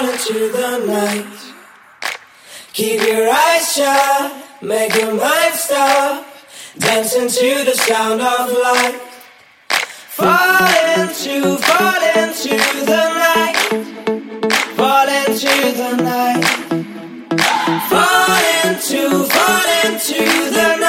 on into the night. Keep your eyes shut, make your mind stop, dancing to the sound of light. Fall into, fall into the night, fall into the night. Fall into, fall into the night,